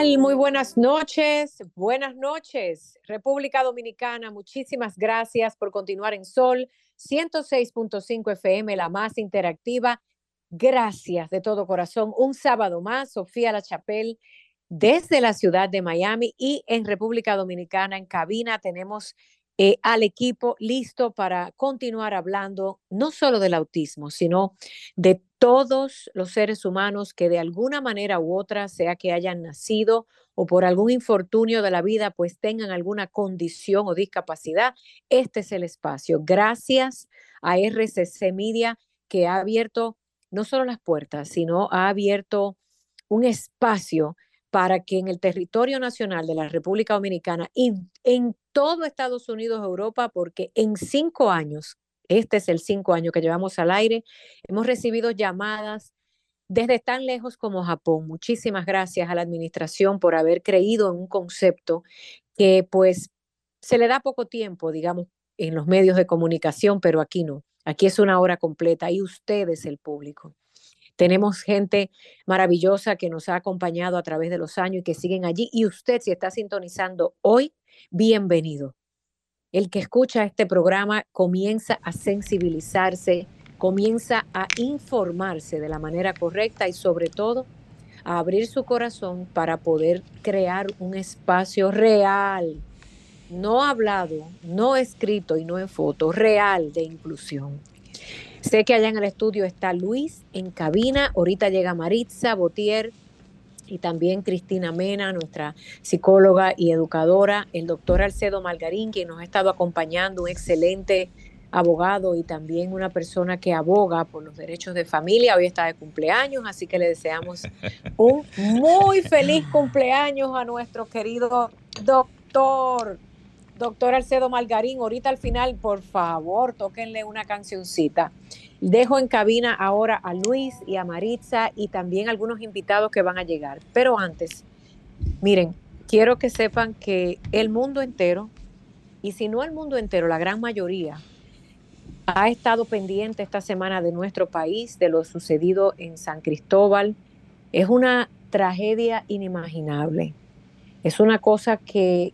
Muy buenas noches. Buenas noches, República Dominicana. Muchísimas gracias por continuar en Sol 106.5 FM, la más interactiva. Gracias de todo corazón. Un sábado más, Sofía La Chapelle, desde la ciudad de Miami y en República Dominicana, en cabina, tenemos eh, al equipo listo para continuar hablando no solo del autismo, sino de todos los seres humanos que de alguna manera u otra, sea que hayan nacido o por algún infortunio de la vida, pues tengan alguna condición o discapacidad, este es el espacio. Gracias a RCC Media que ha abierto no solo las puertas, sino ha abierto un espacio para que en el territorio nacional de la República Dominicana y en todo Estados Unidos, Europa, porque en cinco años este es el cinco año que llevamos al aire. Hemos recibido llamadas desde tan lejos como Japón. Muchísimas gracias a la administración por haber creído en un concepto que pues se le da poco tiempo, digamos, en los medios de comunicación, pero aquí no. Aquí es una hora completa y ustedes, el público. Tenemos gente maravillosa que nos ha acompañado a través de los años y que siguen allí. Y usted, si está sintonizando hoy, bienvenido el que escucha este programa comienza a sensibilizarse, comienza a informarse de la manera correcta y sobre todo a abrir su corazón para poder crear un espacio real, no hablado, no escrito y no en foto, real de inclusión. Sé que allá en el estudio está Luis en cabina, ahorita llega Maritza Botier, y también Cristina Mena, nuestra psicóloga y educadora, el doctor Alcedo Margarín, quien nos ha estado acompañando, un excelente abogado y también una persona que aboga por los derechos de familia. Hoy está de cumpleaños, así que le deseamos un muy feliz cumpleaños a nuestro querido doctor, doctor Alcedo Margarín. Ahorita al final, por favor, tóquenle una cancioncita. Dejo en cabina ahora a Luis y a Maritza y también algunos invitados que van a llegar. Pero antes, miren, quiero que sepan que el mundo entero, y si no el mundo entero, la gran mayoría, ha estado pendiente esta semana de nuestro país, de lo sucedido en San Cristóbal. Es una tragedia inimaginable. Es una cosa que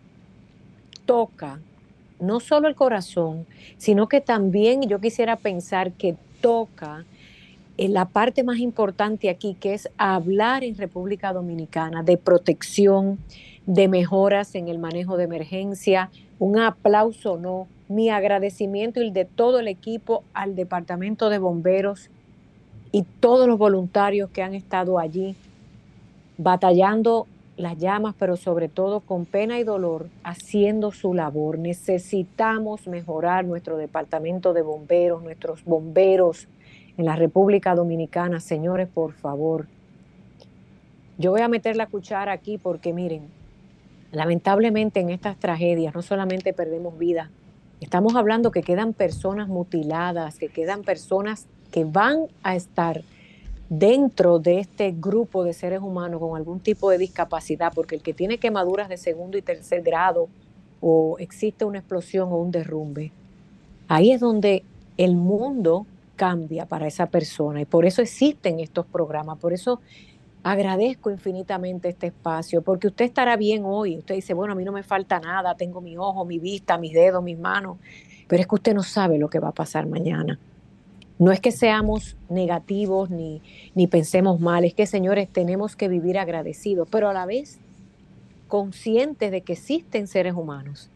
toca no solo el corazón, sino que también yo quisiera pensar que toca en la parte más importante aquí, que es hablar en República Dominicana de protección, de mejoras en el manejo de emergencia. Un aplauso, no, mi agradecimiento y el de todo el equipo al Departamento de Bomberos y todos los voluntarios que han estado allí batallando las llamas, pero sobre todo con pena y dolor, haciendo su labor. Necesitamos mejorar nuestro departamento de bomberos, nuestros bomberos en la República Dominicana. Señores, por favor. Yo voy a meter la cuchara aquí porque miren, lamentablemente en estas tragedias no solamente perdemos vidas, estamos hablando que quedan personas mutiladas, que quedan personas que van a estar dentro de este grupo de seres humanos con algún tipo de discapacidad, porque el que tiene quemaduras de segundo y tercer grado o existe una explosión o un derrumbe, ahí es donde el mundo cambia para esa persona. Y por eso existen estos programas, por eso agradezco infinitamente este espacio, porque usted estará bien hoy, usted dice, bueno, a mí no me falta nada, tengo mi ojo, mi vista, mis dedos, mis manos, pero es que usted no sabe lo que va a pasar mañana. No es que seamos negativos ni, ni pensemos mal, es que, señores, tenemos que vivir agradecidos, pero a la vez conscientes de que existen seres humanos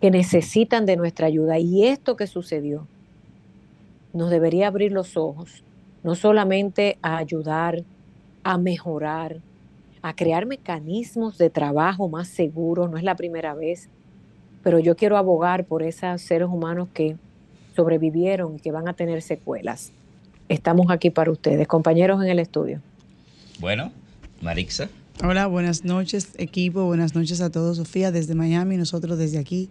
que necesitan de nuestra ayuda. Y esto que sucedió nos debería abrir los ojos, no solamente a ayudar, a mejorar, a crear mecanismos de trabajo más seguros, no es la primera vez, pero yo quiero abogar por esos seres humanos que sobrevivieron y que van a tener secuelas. Estamos aquí para ustedes, compañeros en el estudio. Bueno, Marixa. Hola, buenas noches equipo, buenas noches a todos. Sofía desde Miami, nosotros desde aquí,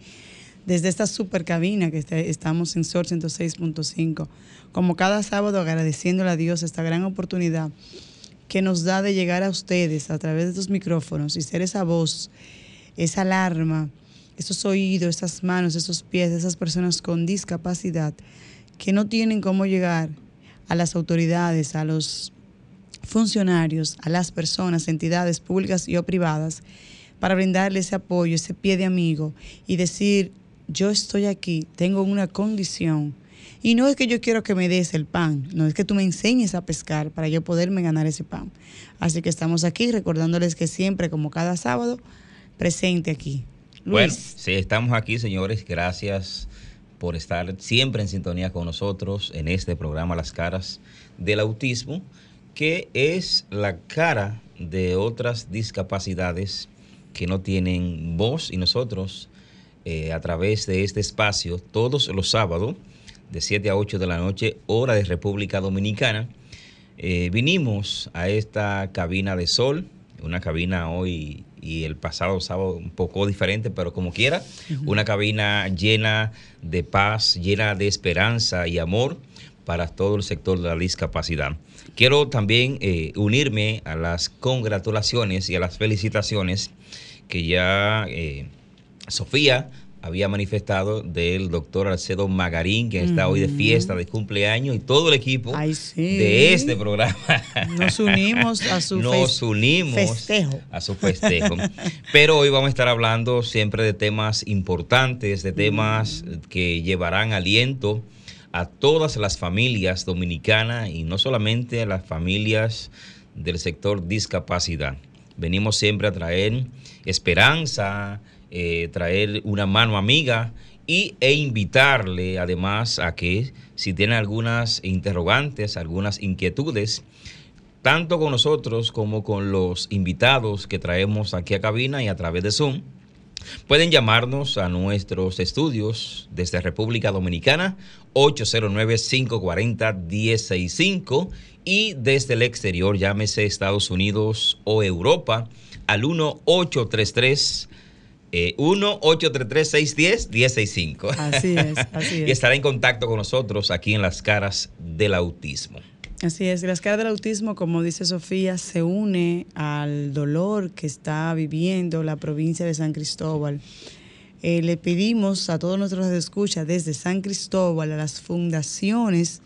desde esta super cabina que estamos en Sol 106.5. Como cada sábado agradeciéndole a Dios esta gran oportunidad que nos da de llegar a ustedes a través de estos micrófonos y ser esa voz, esa alarma, esos oídos, esas manos, esos pies esas personas con discapacidad que no tienen cómo llegar a las autoridades, a los funcionarios, a las personas, entidades públicas y o privadas, para brindarle ese apoyo, ese pie de amigo y decir, yo estoy aquí, tengo una condición. Y no es que yo quiero que me des el pan, no es que tú me enseñes a pescar para yo poderme ganar ese pan. Así que estamos aquí recordándoles que siempre, como cada sábado, presente aquí. Bueno, sí, estamos aquí, señores. Gracias por estar siempre en sintonía con nosotros en este programa Las Caras del Autismo que es la cara de otras discapacidades que no tienen voz y nosotros eh, a través de este espacio todos los sábados de 7 a 8 de la noche, hora de República Dominicana, eh, vinimos a esta cabina de sol, una cabina hoy y el pasado sábado un poco diferente, pero como quiera, una cabina llena de paz, llena de esperanza y amor para todo el sector de la discapacidad. Quiero también eh, unirme a las congratulaciones y a las felicitaciones que ya eh, Sofía había manifestado del doctor Alcedo Magarín, que está hoy de fiesta, de cumpleaños, y todo el equipo de este programa. Nos unimos a su Nos unimos festejo. A su festejo. Pero hoy vamos a estar hablando siempre de temas importantes, de temas que llevarán aliento a todas las familias dominicanas y no solamente a las familias del sector discapacidad. Venimos siempre a traer esperanza, eh, traer una mano amiga y, e invitarle además a que si tiene algunas interrogantes, algunas inquietudes, tanto con nosotros como con los invitados que traemos aquí a cabina y a través de Zoom, Pueden llamarnos a nuestros estudios desde República Dominicana 809-540-165 y desde el exterior llámese Estados Unidos o Europa al 1833 eh, 1-833-610-1065. Así es, así es. y estará en contacto con nosotros aquí en las caras del autismo. Así es, las caras del autismo, como dice Sofía, se une al dolor que está viviendo la provincia de San Cristóbal. Eh, le pedimos a todos nuestros escuchas desde San Cristóbal, a las fundaciones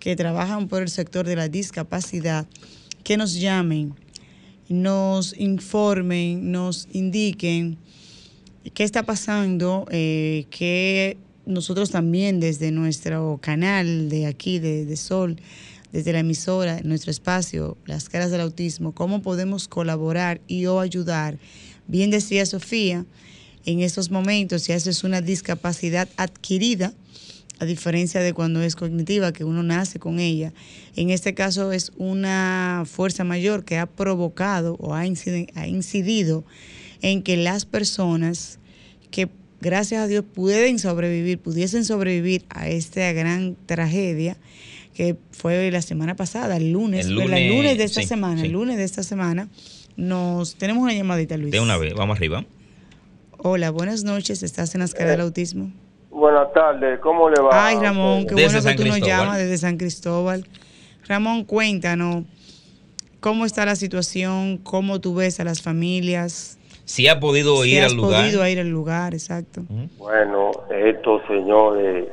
que trabajan por el sector de la discapacidad, que nos llamen, nos informen, nos indiquen qué está pasando, eh, que nosotros también desde nuestro canal de aquí, de, Sol, desde la emisora, nuestro espacio, las caras del autismo, cómo podemos colaborar y o ayudar. Bien decía Sofía, en estos momentos, si es una discapacidad adquirida, a diferencia de cuando es cognitiva, que uno nace con ella, en este caso es una fuerza mayor que ha provocado o ha incidido en que las personas que gracias a Dios pueden sobrevivir, pudiesen sobrevivir a esta gran tragedia, que fue la semana pasada, el lunes, el lunes, de esta semana, el lunes de esta semana, nos tenemos una llamadita, Luis. De una vez, vamos arriba. Hola, buenas noches, ¿estás en la escala del autismo? Buenas tardes, ¿cómo le va? Ay, Ramón, qué bueno que tú nos llamas desde San Cristóbal. Ramón, cuéntanos, ¿cómo está la situación? ¿Cómo tú ves a las familias? Si ha podido ir al lugar. Si podido ir al lugar, exacto. Bueno, estos señores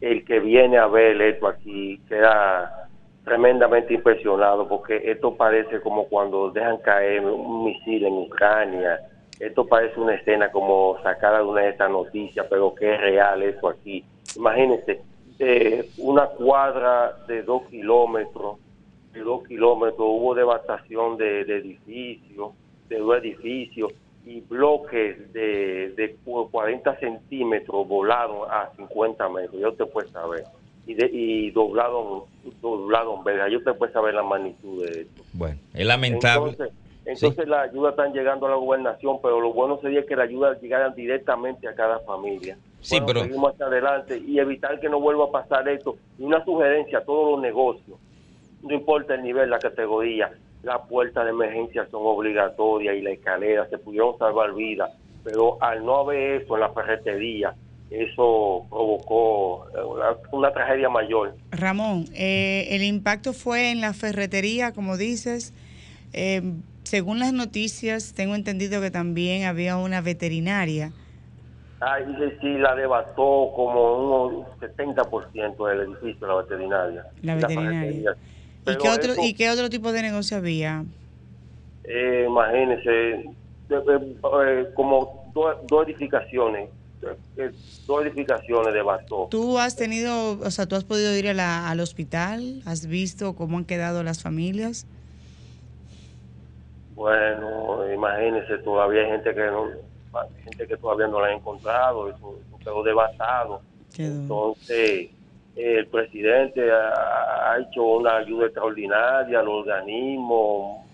el que viene a ver esto aquí queda tremendamente impresionado porque esto parece como cuando dejan caer un misil en Ucrania. Esto parece una escena como sacada de una de estas noticias, pero que es real eso aquí. Imagínense, eh, una cuadra de dos kilómetros, de dos kilómetros, hubo devastación de, de edificios, de dos edificios, y bloques de, de 40 centímetros volaron a 50 metros, ya usted puede saber. Y, de, y doblado, doblado en verga, ya usted puede saber la magnitud de esto. Bueno, es lamentable. Entonces, entonces la ayuda están llegando a la gobernación, pero lo bueno sería que la ayuda llegara directamente a cada familia. Sí, pero... Seguimos hacia adelante y evitar que no vuelva a pasar esto. Y una sugerencia a todos los negocios, no importa el nivel, la categoría, las puertas de emergencia son obligatorias y la escalera, se pudieron salvar vidas, pero al no haber eso en la ferretería, eso provocó eh, una, tragedia mayor. Ramón, eh, el impacto fue en la ferretería, como dices. Eh, según las noticias, tengo entendido que también había una veterinaria. Ay, sí, la devastó como un 70% del edificio, la veterinaria. La veterinaria. ¿Y qué, otro, ¿Y qué otro tipo de negocio había? Eh, imagínense, como dos edificaciones dos edificaciones devastó. ¿Tú has tenido, o sea, tú has podido ir al hospital? ¿Has visto cómo han quedado las familias? Bueno, imagínese, todavía hay gente que no, gente que todavía no la ha encontrado, eso, quedó devastado. Entonces, el presidente ha, hecho una ayuda extraordinaria, los organismos,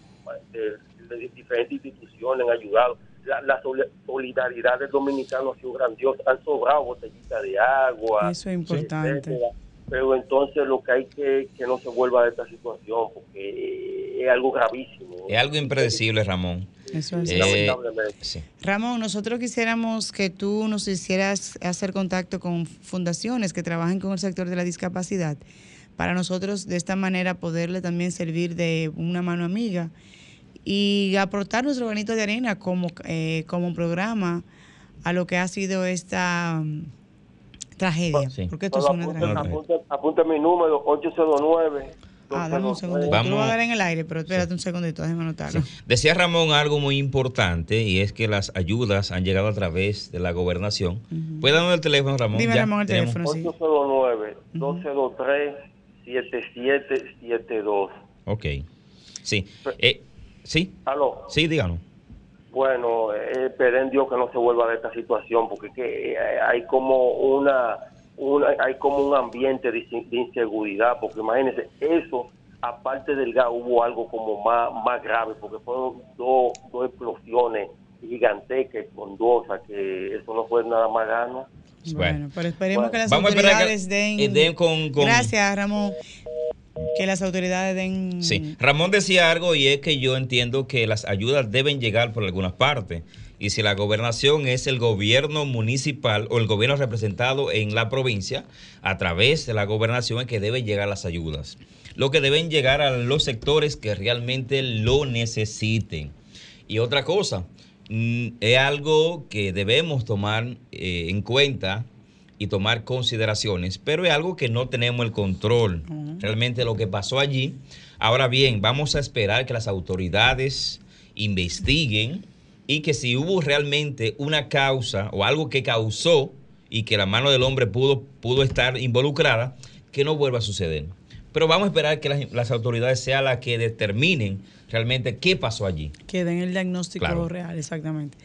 de diferentes instituciones han ayudado la, solidaridad del dominicano ha sido grandiosa. Han sobrado botellitas de agua. Eso es importante. Pero entonces lo que hay que que no se vuelva a esta situación, porque es algo gravísimo. Es algo impredecible, Ramón. Eso es. Eh, Ramón, nosotros quisiéramos que tú nos hicieras hacer contacto con fundaciones que trabajen con el sector de la discapacidad, para nosotros de esta manera poderle también servir de una mano amiga y aportar nuestro granito de arena como, eh, como programa a lo que ha sido esta tragedia. Porque esto es una tragedia. Apunte, mi número, 809. Ah, dame un segundito. Vamos. Lo voy a dar en el aire, pero espérate un segundito, déjame anotarlo. Decía Ramón algo muy importante y es que las ayudas han llegado a través de la gobernación. ¿Puede darme el teléfono, Ramón? Dime, Ramón, el teléfono, 809-203-7772. Ok. Sí. Eh, Sí. ¿Aló? Sí, díganos. Bueno, eh, esperen Dios que no se vuelva de esta situación, porque que, eh, hay como una, hay como un ambiente de, inseguridad, porque imagínense, eso, aparte del gas, hubo algo como más, más grave, porque fueron dos, dos explosiones gigantescas, condosas, que eso no fue nada más gano. Bueno, pero esperemos que las autoridades den... den con... Gracias, Ramón que las autoridades den... Sí, Ramón decía algo y es que yo entiendo que las ayudas deben llegar por algunas partes. Y si la gobernación es el gobierno municipal o el gobierno representado en la provincia, a través de la gobernación es que deben llegar las ayudas. Lo que deben llegar a los sectores que realmente lo necesiten. Y otra cosa, mm, es algo que debemos tomar eh, en cuenta y tomar consideraciones, pero es algo que no tenemos el control realmente lo que pasó allí. Ahora bien, vamos a esperar que las autoridades investiguen y que si hubo realmente una causa o algo que causó y que la mano del hombre pudo, pudo estar involucrada, que no vuelva a suceder. Pero vamos a esperar que las, autoridades sean las que determinen realmente qué pasó allí. Que den el diagnóstico real, exactamente.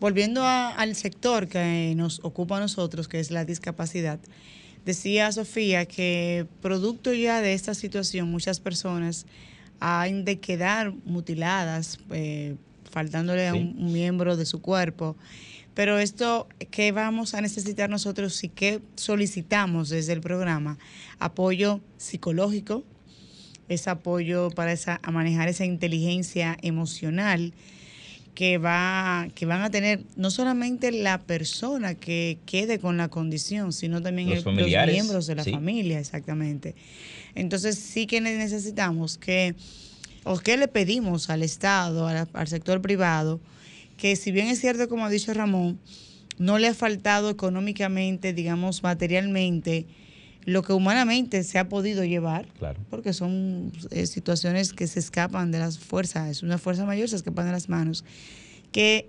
Volviendo al sector que nos ocupa a nosotros, que es la discapacidad, decía Sofía que producto ya de esta situación muchas personas han de quedar mutiladas, eh, faltándole a un, miembro de su cuerpo. Pero esto, ¿qué vamos a necesitar nosotros y qué solicitamos desde el programa? Apoyo psicológico, es apoyo para esa, a manejar esa inteligencia emocional que, va, que van a tener no solamente la persona que quede con la condición, sino también los, miembros de la familia, exactamente. Entonces sí que necesitamos que, o que le pedimos al Estado, al, sector privado, que si bien es cierto, como ha dicho Ramón, no le ha faltado económicamente, digamos, materialmente, lo que humanamente se ha podido llevar, porque son eh, situaciones que se escapan de las fuerzas, es una fuerza mayor, se escapan de las manos, que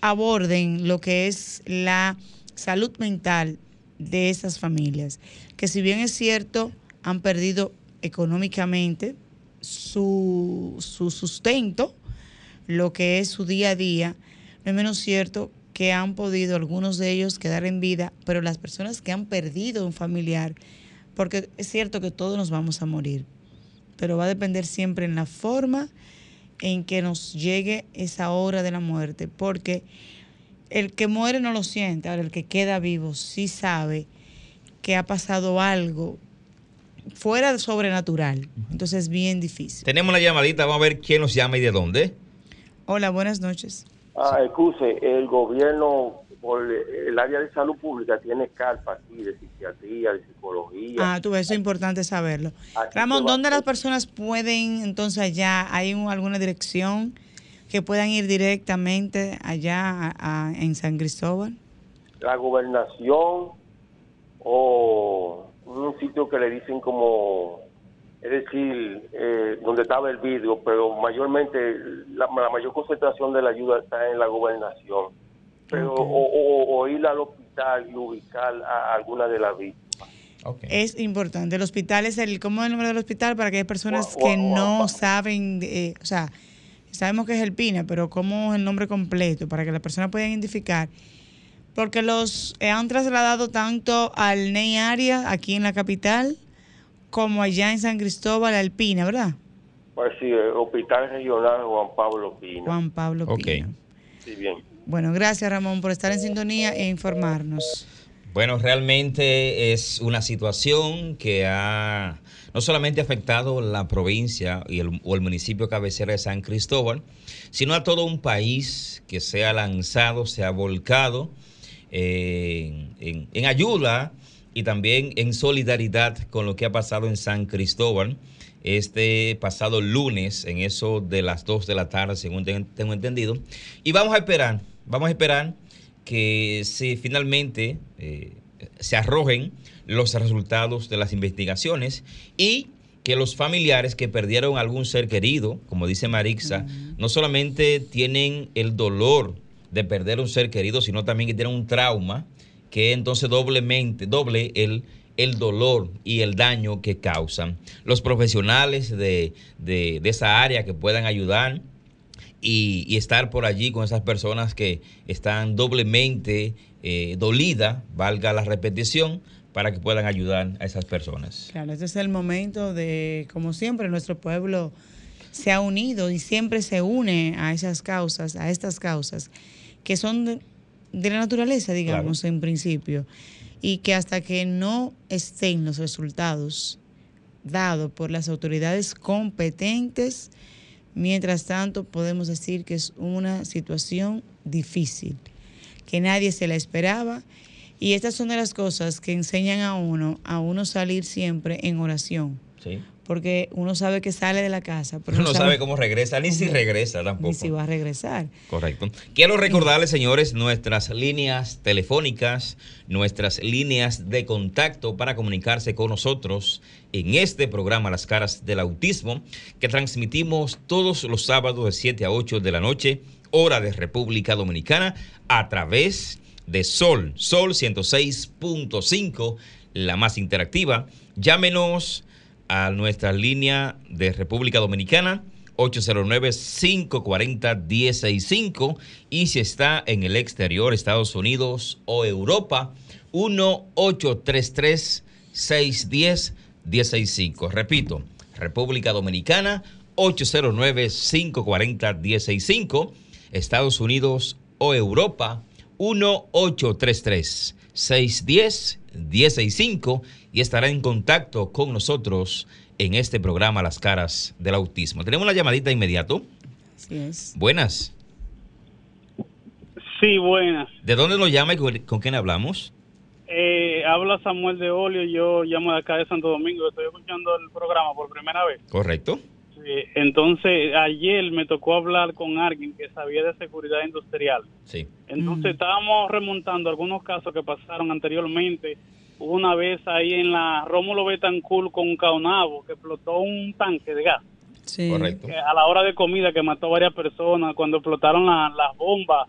aborden lo que es la salud mental de esas familias, que si bien es cierto, han perdido económicamente su, su sustento, lo que es su día a día, no es menos cierto que han podido algunos de ellos quedar en vida, pero las personas que han perdido un familiar, porque es cierto que todos nos vamos a morir, pero va a depender siempre en la forma en que nos llegue esa hora de la muerte, porque el que muere no lo siente, ahora el que queda vivo sí sabe que ha pasado algo fuera sobrenatural. Entonces es bien difícil. Tenemos la llamadita, vamos a ver quién nos llama y de dónde. Hola, buenas noches. Ah, excuse, el gobierno por el área de salud pública tiene carpa aquí de psiquiatría, de psicología. Ah, tú ves, eso es importante saberlo. Aquí Ramón, ¿dónde las personas pueden entonces allá? ¿Hay un- alguna dirección que puedan ir directamente allá a- a- en San Cristóbal? La gobernación o un sitio que le dicen como, es decir, eh, donde estaba el vidrio, pero mayormente la, la mayor concentración de la ayuda está en la gobernación. Pero Ok. o, o- o ir al hospital y ubicar a alguna de las víctimas. Es importante. El hospital es el, ¿cómo es el nombre del hospital? Para aquellas personas Gua- que gua- no gua- saben, eh, o sea, sabemos que es el PINA, pero ¿cómo es el nombre completo? Para que las personas puedan identificar. Porque los eh, han trasladado tanto al NEI área, aquí en la capital, como allá en San Cristóbal, al PINA, ¿verdad? Pues sí, el Hospital Regional Juan Pablo Pino. Juan Pablo Ok. Pina. Sí, bien. Bueno, gracias Ramón por estar en sintonía e informarnos. Bueno, realmente es una situación que ha no solamente afectado la provincia y el, o el municipio cabecera de San Cristóbal, sino a todo un país que se ha lanzado, se ha volcado eh, en, en ayuda y también en solidaridad con lo que ha pasado en San Cristóbal este pasado lunes, en eso de las 2 de la tarde, según ten- tengo entendido. Y vamos a esperar, vamos a esperar que si finalmente eh, se arrojen los resultados de las investigaciones y que los familiares que perdieron algún ser querido, como dice Marixa, no solamente tienen el dolor de perder un ser querido, sino también que tienen un trauma que entonces doblemente, doble el, el dolor y el daño que causan. Los profesionales de, de- de esa área que puedan ayudar y, y estar por allí con esas personas que están doblemente eh, dolidas, valga la repetición, para que puedan ayudar a esas personas. Claro, este es el momento de, como siempre, nuestro pueblo se ha unido y siempre se une a esas causas, a estas causas, que son de, la naturaleza, digamos, en principio, y que hasta que no estén los resultados dados por las autoridades competentes, mientras tanto podemos decir que es una situación difícil, que nadie se la esperaba. Y estas son de las cosas que enseñan a uno, a uno salir siempre en oración. Sí. Porque uno sabe que sale de la casa, pero no sabe cómo regresa, ni si regresa tampoco. ni si va a regresar. Correcto. Quiero recordarles, señores, nuestras líneas telefónicas, nuestras líneas de contacto para comunicarse con nosotros en este programa Las Caras del Autismo, que transmitimos todos los sábados de 7 a 8 de la noche, hora de República Dominicana, a través de Sol, Sol 106.5, la más interactiva. Llámenos a nuestra línea de República Dominicana 809-540-165 y si está en el exterior, Estados Unidos o Europa, 1-833-610-165. Repito, República Dominicana 809-540-165, Estados Unidos o Europa 1-833-610-165 y estará en contacto con nosotros en este programa Las Caras del Autismo. Tenemos una llamadita de inmediato. Así es. Buenas. Sí, buenas. ¿De dónde nos llama y con, con quién hablamos? Eh, habla Samuel de Olio, yo llamo de acá de Santo Domingo, estoy escuchando el programa por primera vez. Correcto. Sí, entonces, ayer me tocó hablar con alguien que sabía de seguridad industrial. Sí. Entonces, estábamos remontando algunos casos que pasaron anteriormente. Hubo una vez ahí en la Rómulo Betancourt con Caonabo que explotó un tanque de gas. Sí. Correcto. que a la hora de comida que mató varias personas cuando explotaron la- las bombas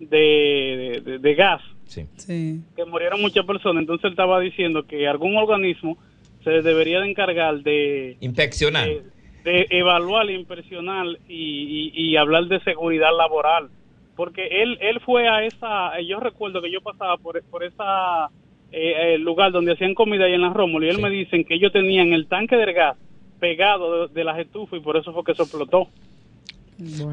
de, de- de gas Sí. Sí. que murieron muchas personas entonces él estaba diciendo que algún organismo se debería de encargar de, Inspeccionar. de, de evaluar, impresionar y, y- y hablar de seguridad laboral porque él él fue a esa yo recuerdo que yo pasaba por, por esa eh, eh, lugar donde hacían comida ahí en la Rómulo y él Sí. me dicen que ellos tenían el tanque del gas pegado de, de las estufas y por eso fue que se explotó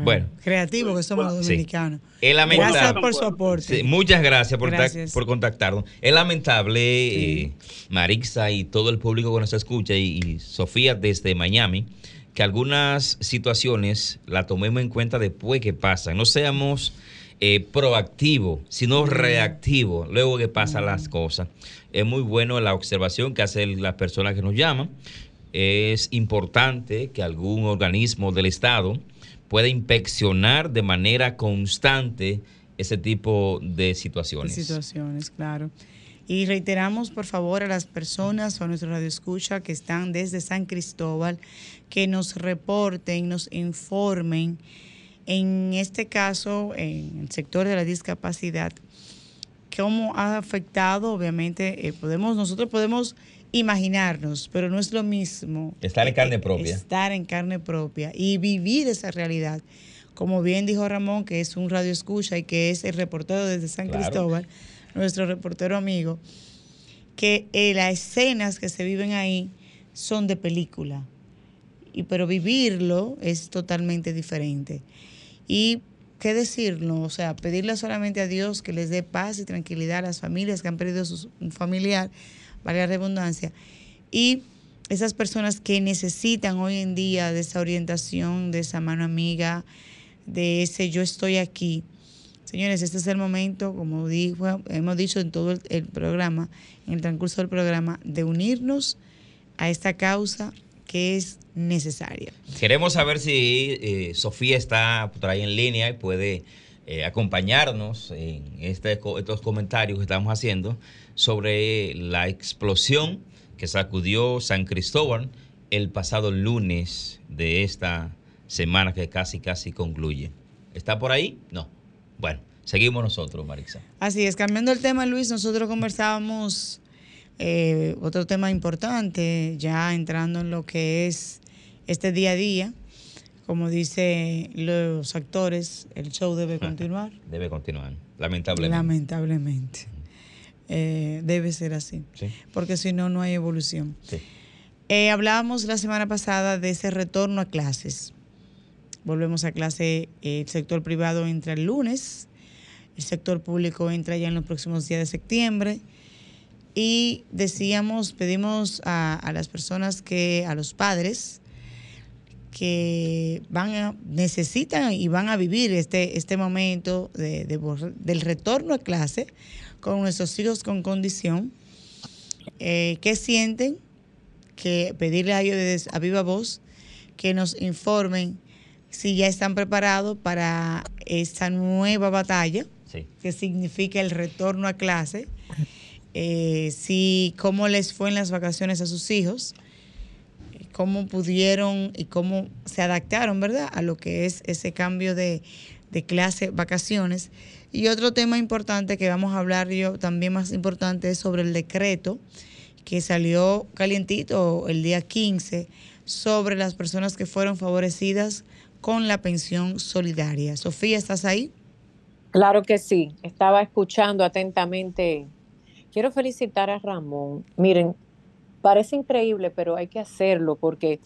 Bueno, creativo que somos los dominicanos. gracias por su aporte. muchas gracias por, por contactarnos. Es lamentable, eh, Marixa y todo el público que nos escucha y, Sofía desde Miami, que algunas situaciones la tomemos en cuenta después que pasan. No seamos eh, proactivos, sino reactivos luego que pasan las cosas. Es muy bueno la observación que hacen las personas que nos llaman. Es importante que algún organismo del Estado puede inspeccionar de manera constante ese tipo de situaciones. situaciones, claro. Y reiteramos, por favor, a las personas o a nuestro radio escucha que están desde San Cristóbal, que nos reporten, nos informen, en este caso, en el sector de la discapacidad, cómo ha afectado, obviamente, eh, podemos, nosotros podemos imaginarnos, pero no es lo mismo. Estar en carne propia. Estar en carne propia y vivir esa realidad. Como bien dijo Ramón, que es un radio escucha y que es el reportero desde San Cristóbal, nuestro reportero amigo, que eh, las escenas que se viven ahí son de película. Y, pero vivirlo es totalmente diferente. Y qué decirlo, o sea, pedirle solamente a Dios que les dé paz y tranquilidad a las familias que han perdido un familiar valga la redundancia, y esas personas que necesitan hoy en día de esa orientación, de esa mano amiga, de ese yo estoy aquí. Señores, este es el momento, como dijo, hemos dicho en todo el, programa, en el transcurso del programa, de unirnos a esta causa que es necesaria. Queremos saber si eh, Sofía está por ahí en línea y puede eh, acompañarnos en este, estos comentarios que estamos haciendo sobre la explosión que sacudió San Cristóbal el pasado lunes de esta semana que casi casi concluye. ¿Está por ahí? No. Bueno, seguimos nosotros, Marixa. Así es, cambiando el tema, Luis, nosotros conversábamos eh, otro tema importante, ya entrando en lo que es este día a día. Como dicen los actores, el show debe continuar. Debe continuar, lamentablemente. Lamentablemente. Eh, debe ser así, porque si no, no hay evolución. Eh, hablábamos la semana pasada de ese retorno a clases. Volvemos a clase, el sector privado entra el lunes, el sector público entra ya en los próximos días de septiembre. Y decíamos, pedimos a, las personas que, a los padres, que van a, necesitan y van a vivir este, este momento de, del retorno a clase con nuestros hijos con condición, eh, qué sienten, que pedirle a ellos a viva voz que nos informen si ya están preparados para esta nueva batalla, que significa el retorno a clase, eh, si cómo les fue en las vacaciones a sus hijos, cómo pudieron y cómo se adaptaron, ¿verdad?, a lo que es ese cambio de, de clase, vacaciones. Y otro tema importante que vamos a hablar yo también más importante es sobre el decreto que salió calientito el día 15 sobre las personas que fueron favorecidas con la pensión solidaria. Sofía, ¿estás ahí? Claro que sí, estaba escuchando atentamente. Quiero felicitar a Ramón. Miren, parece increíble, pero hay que hacerlo porque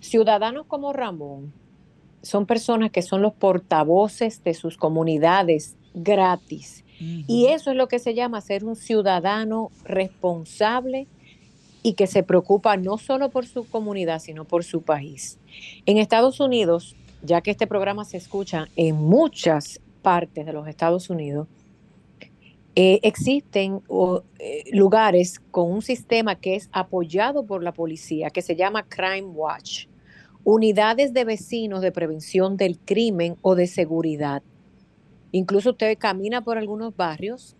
ciudadanos como Ramón son personas que son los portavoces de sus comunidades gratis. Y eso es lo que se llama ser un ciudadano responsable y que se preocupa no solo por su comunidad, sino por su país. En Estados Unidos, ya que este programa se escucha en muchas partes de los Estados Unidos, eh, existen eh, lugares con un sistema que es apoyado por la policía, que se llama Crime Watch, unidades de vecinos de prevención del crimen o de seguridad. Incluso usted camina por algunos barrios,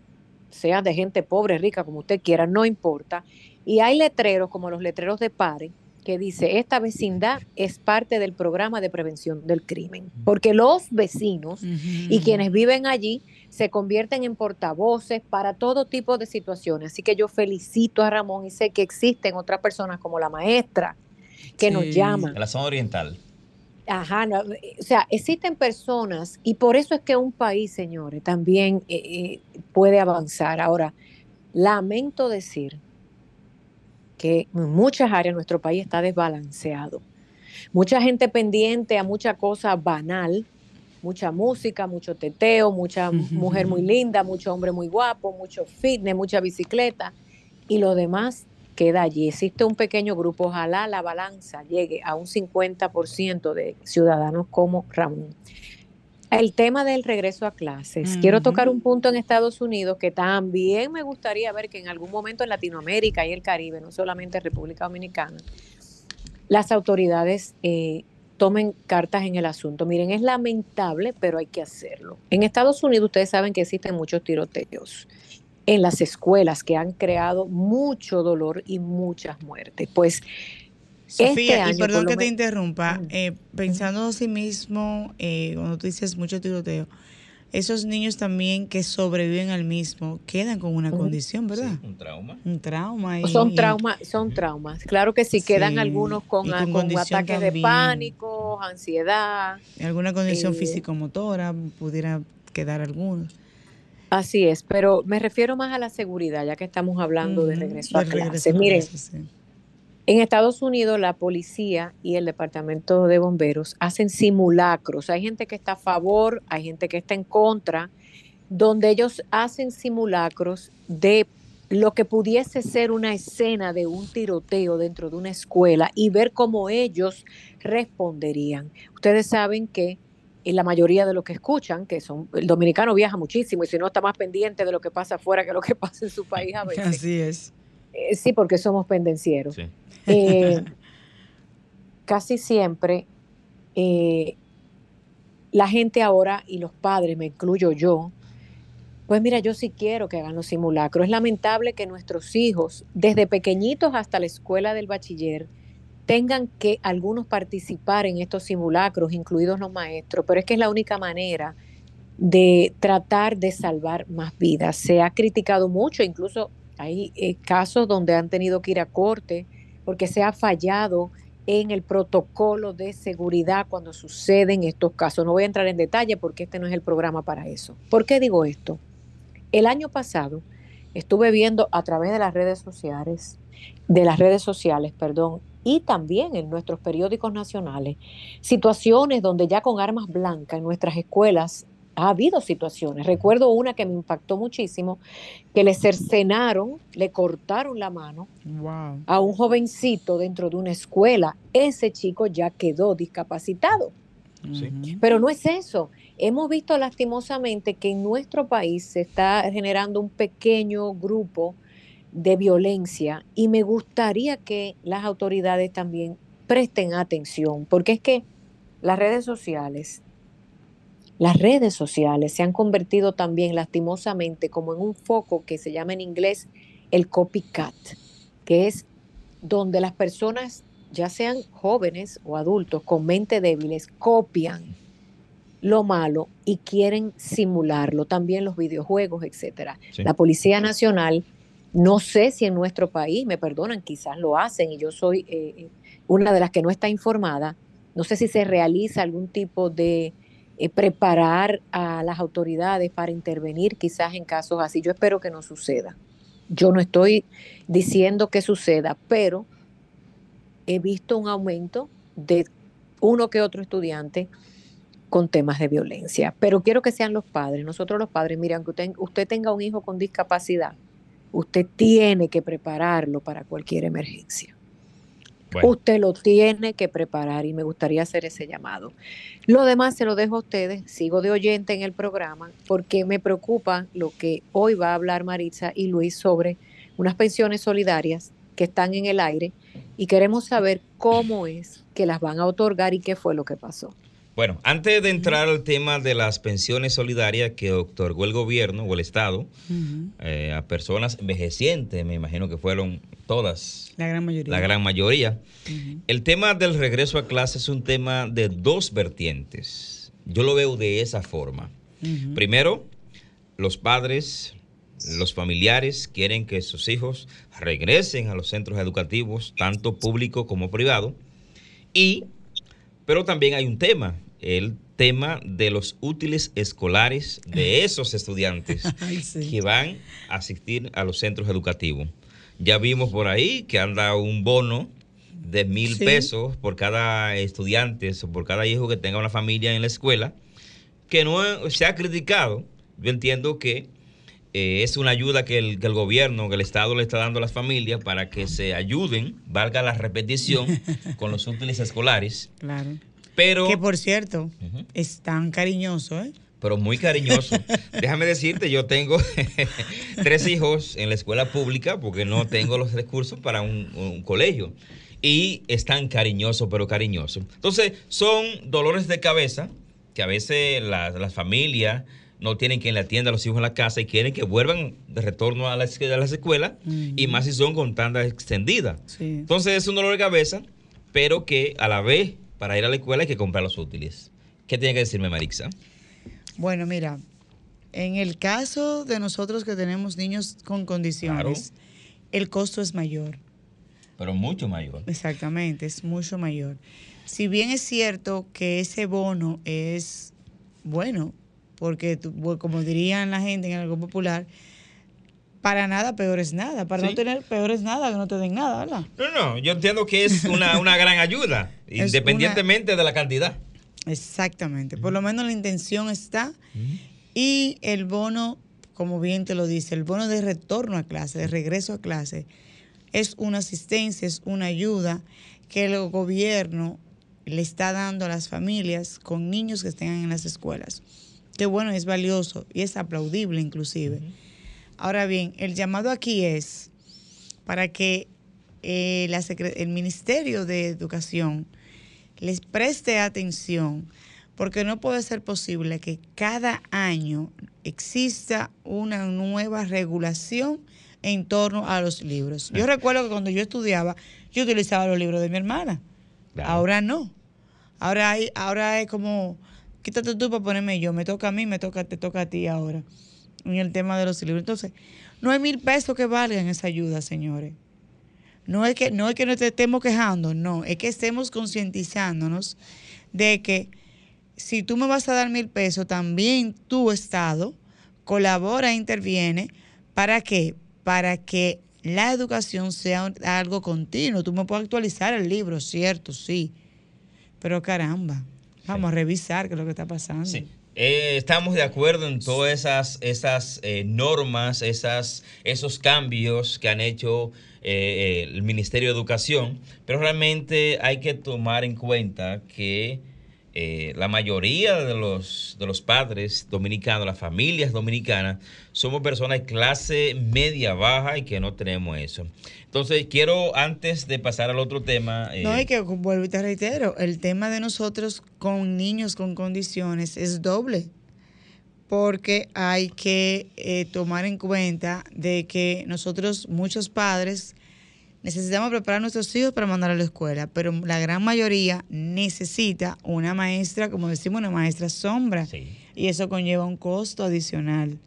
sea de gente pobre, rica, como usted quiera, no importa. Y hay letreros, como los letreros de Pare, que dice, esta vecindad es parte del programa de prevención del crimen. Porque los vecinos y quienes viven allí se convierten en portavoces para todo tipo de situaciones. Así que yo felicito a Ramón y sé que existen otras personas como la maestra que nos llaman. En la zona oriental. Ajá, o sea, existen personas y por eso es que un país, señores, también eh, eh, puede avanzar. Ahora, lamento decir que en muchas áreas nuestro país está desbalanceado. Mucha gente pendiente a mucha cosa banal, mucha música, mucho teteo, mucha mujer muy linda, mucho hombre muy guapo, mucho fitness, mucha bicicleta y lo demás queda allí. Existe un pequeño grupo, ojalá la balanza llegue a un 50% de ciudadanos como Ramón. El tema del regreso a clases. Quiero tocar un punto en Estados Unidos que también me gustaría ver que en algún momento en Latinoamérica y el Caribe, no solamente República Dominicana, las autoridades eh, tomen cartas en el asunto. Miren, es lamentable, pero hay que hacerlo. En Estados Unidos ustedes saben que existen muchos tiroteos en las escuelas que han creado mucho dolor y muchas muertes. Pues Sofía, este y perdón que te interrumpa, eh, pensando a sí mismo, eh, cuando tú dices mucho tiroteo, esos niños también que sobreviven al mismo quedan con una condición, ¿verdad? un trauma. Un trauma. son traumas, son traumas. Claro que sí, quedan algunos con, con, ataques de pánico, ansiedad. Alguna condición eh, físico-motora, pudiera quedar algunos. Así es, pero me refiero más a la seguridad, ya que estamos hablando de regreso a clases. Miren, en Estados Unidos la policía y el departamento de bomberos hacen simulacros. Hay gente que está a favor, hay gente que está en contra, donde ellos hacen simulacros de lo que pudiese ser una escena de un tiroteo dentro de una escuela y ver cómo ellos responderían. Ustedes saben que y la mayoría de los que escuchan, que son, el dominicano viaja muchísimo y si no está más pendiente de lo que pasa afuera que lo que pasa en su país a veces. Así es. Eh, sí, porque somos pendencieros. Eh, casi siempre eh, la gente ahora y los padres, me incluyo yo, pues mira, yo sí quiero que hagan los simulacros. Es lamentable que nuestros hijos, desde pequeñitos hasta la escuela del bachiller, tengan que algunos participar en estos simulacros, incluidos los maestros, pero es que es la única manera de tratar de salvar más vidas. Se ha criticado mucho, incluso hay eh, casos donde han tenido que ir a corte porque se ha fallado en el protocolo de seguridad cuando suceden estos casos. No voy a entrar en detalle porque este no es el programa para eso. ¿Por qué digo esto? El año pasado estuve viendo a través de las redes sociales, de las redes sociales, perdón, y también en nuestros periódicos nacionales, situaciones donde ya con armas blancas en nuestras escuelas ha habido situaciones. Recuerdo una que me impactó muchísimo, que le cercenaron, le cortaron la mano a un jovencito dentro de una escuela. Ese chico ya quedó discapacitado. Pero no es eso. Hemos visto lastimosamente que en nuestro país se está generando un pequeño grupo de violencia y me gustaría que las autoridades también presten atención, porque es que las redes sociales, las redes sociales se han convertido también lastimosamente como en un foco que se llama en inglés el copycat, que es donde las personas, ya sean jóvenes o adultos con mente débiles, copian lo malo y quieren simularlo, también los videojuegos, etcétera. La Policía Nacional no sé si en nuestro país, me perdonan, quizás lo hacen y yo soy eh, una de las que no está informada. No sé si se realiza algún tipo de eh, preparar a las autoridades para intervenir quizás en casos así. Yo espero que no suceda. Yo no estoy diciendo que suceda, pero he visto un aumento de uno que otro estudiante con temas de violencia. Pero quiero que sean los padres, nosotros los padres, miren, que usted tenga un hijo con discapacidad, Usted tiene que prepararlo para cualquier emergencia. Usted lo tiene que preparar y me gustaría hacer ese llamado. Lo demás se lo dejo a ustedes, sigo de oyente en el programa porque me preocupa lo que hoy va a hablar Maritza y Luis sobre unas pensiones solidarias que están en el aire y queremos saber cómo es que las van a otorgar y qué fue lo que pasó. Bueno, antes de entrar al tema de las pensiones solidarias que otorgó el gobierno o el Estado eh, a personas envejecientes, me imagino que fueron todas. La gran mayoría. La gran mayoría. El tema del regreso a clase es un tema de dos vertientes. Yo lo veo de esa forma. Primero, los padres, los familiares quieren que sus hijos regresen a los centros educativos, tanto público como privado. Y pero también hay un tema, el tema de los útiles escolares de esos estudiantes que van a asistir a los centros educativos. Ya vimos por ahí que anda un bono de mil Sí. pesos por cada estudiante o por cada hijo que tenga una familia en la escuela, que no se ha criticado. Yo entiendo que eh, es una ayuda que el, que el gobierno, que el Estado le está dando a las familias para que se ayuden, valga la repetición, con los útiles escolares. Claro. Pero, Que por cierto, es tan cariñoso, ¿eh? pero muy cariñoso. Déjame decirte, yo tengo tres hijos en la escuela pública porque no tengo los recursos para un, un colegio. Y es tan cariñoso, pero cariñoso. Entonces, son dolores de cabeza que a veces la- las familias no tienen quien le atienda a los hijos en la casa y quieren que vuelvan de retorno a las, a las escuelas y más si son con tanda extendida. Sí. Entonces es un dolor de cabeza, pero que a la vez para ir a la escuela hay que comprar los útiles. ¿Qué tiene que decirme Marixa? Bueno, mira, en el caso de nosotros que tenemos niños con condiciones, el costo es mayor. Pero mucho mayor. Exactamente, es mucho mayor. Si bien es cierto que ese bono es bueno, porque tú- como dirían la gente en algo popular, para nada peor es nada. Para Sí. no tener peor es nada, que no te den nada, ¿verdad? No, no, yo entiendo que es una, una gran ayuda, independientemente de la cantidad. Exactamente. Por lo menos la intención está. Y el bono, como bien te lo dice, el bono de retorno a clase, de regreso a clase, es una asistencia, es una ayuda que el gobierno le está dando a las familias con niños que estén en las escuelas. Que bueno, es valioso y es aplaudible inclusive. Ahora bien, el llamado aquí es para que eh, la el Ministerio de Educación les preste atención, porque no puede ser posible que cada año exista una nueva regulación en torno a los libros. Yo recuerdo que cuando yo estudiaba, yo utilizaba los libros de mi hermana. Claro. Ahora no. Ahora hay, ahora es como, quítate tú para ponerme yo, me toca a mí, me toca, te toca a ti ahora, en el tema de los libros. Entonces, no hay mil pesos que valgan esa ayuda, señores. No es que no es que nos estemos quejando, no, es que estemos concientizándonos de que si tú me vas a dar mil pesos, también tu Estado colabora e interviene para qué? Para que la educación sea algo continuo. Tú me puedes actualizar el libro, cierto, sí. Pero caramba, vamos a revisar qué es lo que está pasando. Sí. Eh, estamos de acuerdo en todas esas, esas eh, normas, esas, esos cambios que han hecho eh, el Ministerio de Educación, pero realmente hay que tomar en cuenta que eh, la mayoría de los, de los padres dominicanos, las familias dominicanas, somos personas de clase media baja y que no tenemos eso. Entonces, quiero, antes de pasar al otro tema... eh, No, y que vuelvo y te reitero, el tema de nosotros con niños con condiciones es doble, porque hay que eh, tomar en cuenta de que nosotros, muchos padres, necesitamos preparar a nuestros hijos para mandar a la escuela, pero la gran mayoría necesita una maestra, como decimos, una maestra sombra, Sí. y eso conlleva un costo adicional.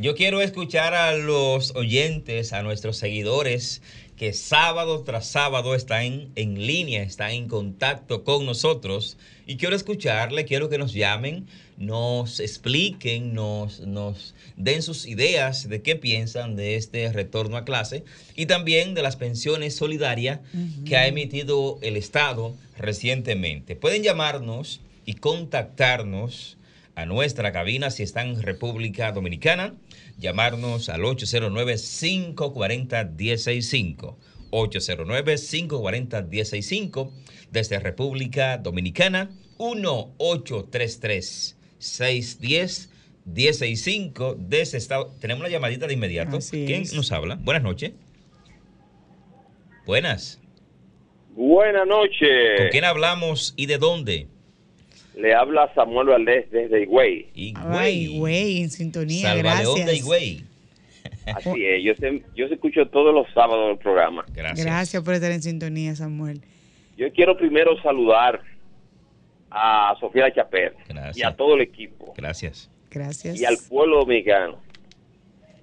Yo quiero escuchar a los oyentes, a nuestros seguidores, que sábado tras sábado están en línea, están en contacto con nosotros. Y quiero escucharle, quiero que nos llamen, nos expliquen, nos, nos den sus ideas de qué piensan de este retorno a clase y también de las pensiones solidarias que ha emitido el Estado recientemente. Pueden llamarnos y contactarnos a nuestra cabina si están en República Dominicana. Llamarnos al 809-540-165. 809-540-165. Desde República Dominicana, 1-833-610-165. Desde Estado. Tenemos una llamadita de inmediato. Así ¿Quién es. nos habla? Buenas noches. Buenas. Buenas noches. ¿Con quién hablamos y de dónde? Le habla Samuel Valdés desde Higüey. Ay, güey, en sintonía, Salva León de gracias. Higüey. Así es, yo, se- yo se escucho todos los sábados el programa. Gracias. Gracias por estar en sintonía, Samuel. Yo quiero primero saludar a Sofía Chapel Gracias. y a todo el equipo Gracias. Gracias. y al pueblo dominicano.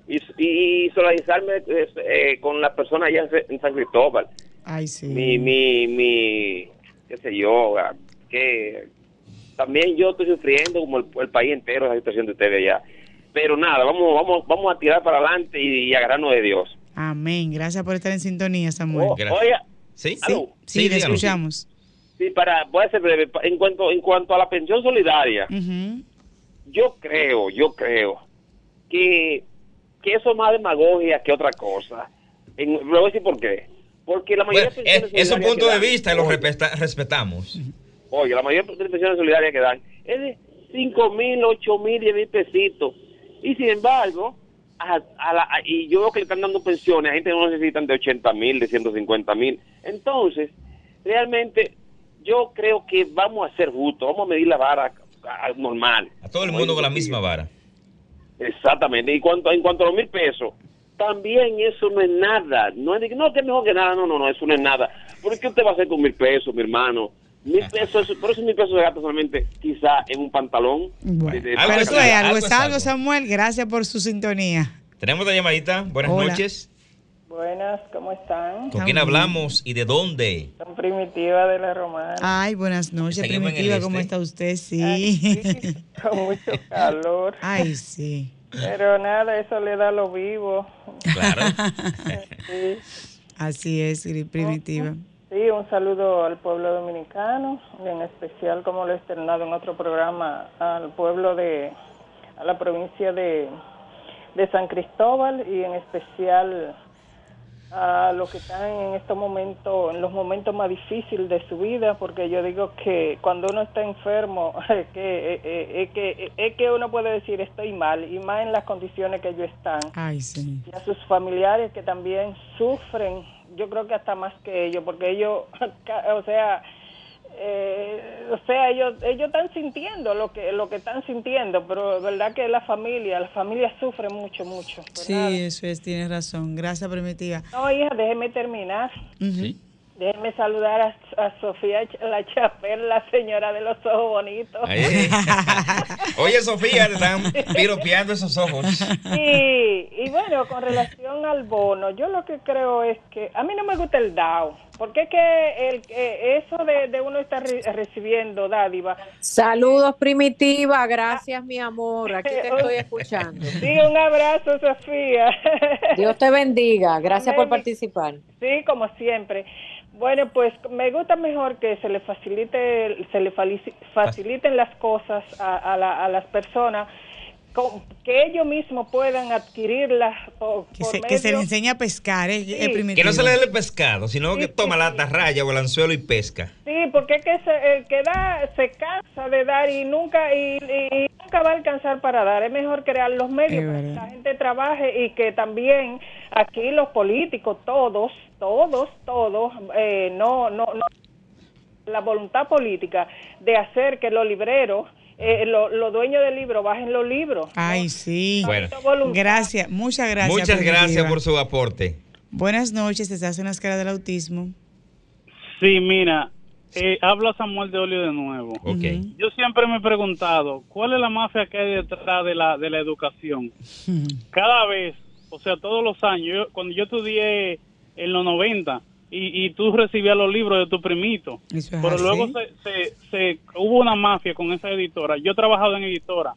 Y, y solidarizarme eh, eh, con las personas allá en San Cristóbal. Ay, sí. Mi, mi, mi, qué sé yo, ah, que también yo estoy sufriendo como el, el país entero esa situación de ustedes allá. Pero nada, vamos, vamos, vamos a tirar para adelante y, y agarrarnos de Dios. Amén. Gracias por estar en sintonía, Samuel. O- oiga, Sí, Aló. Sí, le dígalo. escuchamos. Sí, para, voy a ser breve. En cuanto, en cuanto a la pensión solidaria, yo creo, yo creo que, que eso es más demagogia que otra cosa. En, le voy a decir por qué. Porque la mayoría Bueno, de es, un que de vista y lo respeta- respetamos. Oye, la mayoría de pensiones solidarias que dan es de 5 mil, 8 mil, 10 mil pesitos. Y sin embargo, a, a la, a- y yo veo que le están dando pensiones a gente que no necesitan de 80 mil, de 150 mil. Entonces, realmente, yo creo que vamos a ser justos, vamos a medir la vara normal. A todo el mundo con la misma vara. Exactamente. Y cuanto, en cuanto a los mil pesos, también eso no es nada. No es de no, que es mejor que nada. No, no, no, eso no es nada. ¿Por qué usted va a hacer con mil pesos, mi hermano? Mil pesos, por esos mil pesos se gasta solamente quizá en un pantalón. Bueno, de- de- Algo pero es eso es algo, es. Samuel. Gracias por su sintonía. Tenemos la llamadita. Buenas Hola. noches. Buenas, ¿cómo están? ¿Con quién hablamos y de dónde? Son Primitiva de la Romana. Ay, buenas noches, Primitiva. ¿Cómo este. está usted? Ay, Sí. con mucho calor. Ay, sí. Pero nada, eso le da lo vivo. Claro. Sí. Así es, Primitiva. Sí, un saludo al pueblo dominicano, y en especial, como lo he externado en otro programa, al pueblo de, a la provincia de, de San Cristóbal y en especial a los que están en estos momentos, en los momentos más difíciles de su vida, porque yo digo que cuando uno está enfermo, es que, es que, es que uno puede decir estoy mal, y más en las condiciones que ellos están Ay, sí. y a sus familiares que también sufren, yo creo que hasta más que ellos, porque ellos, ca- o sea, eh, o sea, ellos ellos están sintiendo lo que lo que están sintiendo, pero es verdad que la familia, la familia sufre mucho, mucho. Sí, eso es, tienes razón. Gracias, Primitiva. No, hija, déjeme terminar. Ujú. Déjeme saludar a, a Sofía la Chapel, la señora de los ojos bonitos. Oye, Sofía, te están piropeando esos ojos. Sí, y bueno, con relación al bono, yo lo que creo es que a mí no me gusta el DAO, porque es que el, eh, eso de, de uno estar re- recibiendo dádiva, Saludos, Primitiva. Gracias, mi amor. Aquí te estoy escuchando. sí, un abrazo, Sofía. Dios te bendiga. Gracias por participar. Sí, como siempre. Bueno, pues me gusta mejor que se le facilite, se le faciliten las cosas a, a la- a las personas, con- que ellos mismos puedan adquirirlas por, Que por se, que se le enseña a pescar, Sí. Primitiva. Que no se le dé el pescado, sino Sí, que sí, toma la sí. tarraya o el anzuelo y pesca. Sí, porque es que se, el que da se cansa de dar y nunca y, y- y nunca va a alcanzar para dar. Es mejor crear los medios para que la gente trabaje y que también aquí los políticos, todos, todos, todos, eh, no, no, no, la voluntad política de hacer que los libreros, eh, lo- los dueños del libro bajen los libros. Ay, sí. Bueno. Gracias, muchas gracias. Muchas gracias por su aporte. Buenas noches, estás en las caras del autismo. Sí, mira, eh, habla Samuel de Olio de nuevo. Ok. Yo siempre me he preguntado, ¿cuál es la mafia que hay detrás de la, de la educación? Cada vez, o sea, todos los años, yo- cuando yo estudié en los 90 y, y tú recibías los libros de tu primito, es pero así. luego se, se, se- hubo una mafia con esa editora. Yo he trabajado en editora.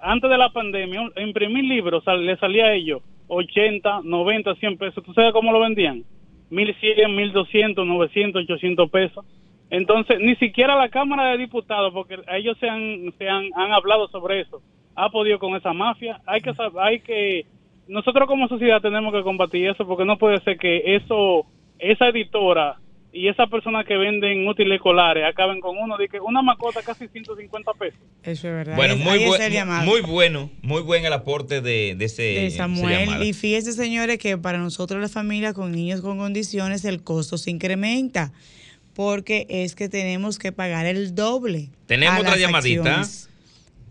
Antes de la pandemia, imprimir libros sal- le salía a ellos 80, 90, 100 pesos. ¿Tú sabes cómo lo vendían? 1100, 1200, 900, 800 pesos. Entonces, ni siquiera la Cámara de Diputados, porque ellos se han, se han, han hablado sobre eso, ha podido con esa mafia. Hay que, hay que, nosotros como sociedad tenemos que combatir eso, porque no puede ser que eso, esa editora y esa persona que venden útiles escolares acaben con uno de que una macota casi 150 pesos. Eso es verdad. Bueno, muy, llamado. muy bueno, muy buen el aporte de, de ese de Samuel. Y fíjese, señores, que para nosotros las familias con niños con condiciones el costo se incrementa porque es que tenemos que pagar el doble. Tenemos a otra las llamadita. acciones.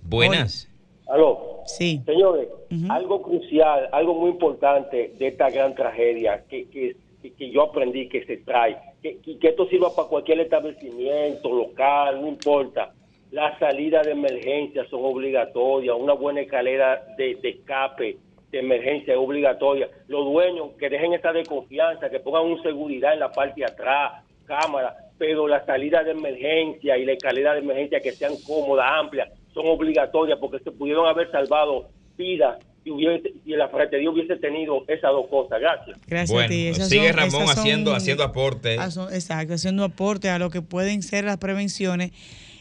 Buenas. Aló. Sí. Señores, algo crucial, algo muy importante de esta gran tragedia que, que, que yo aprendí que se trae, que, que- esto sirva para cualquier establecimiento local, no importa. Las salidas de emergencia son obligatorias, una buena escalera de, de escape de emergencia es obligatoria. Los dueños que dejen esa desconfianza, que pongan un seguridad en la parte de atrás, cámara, pero las salidas de emergencia y la escalera de emergencia que sean cómodas, amplias, son obligatorias porque se pudieron haber salvado vidas y, hubiese, y la ferretería hubiese tenido esas dos cosas. Gracias. Gracias a ti. Esas sigue son- Ramón son- haciendo, haciendo aporte. Son- Exacto, haciendo aporte a lo que pueden ser las prevenciones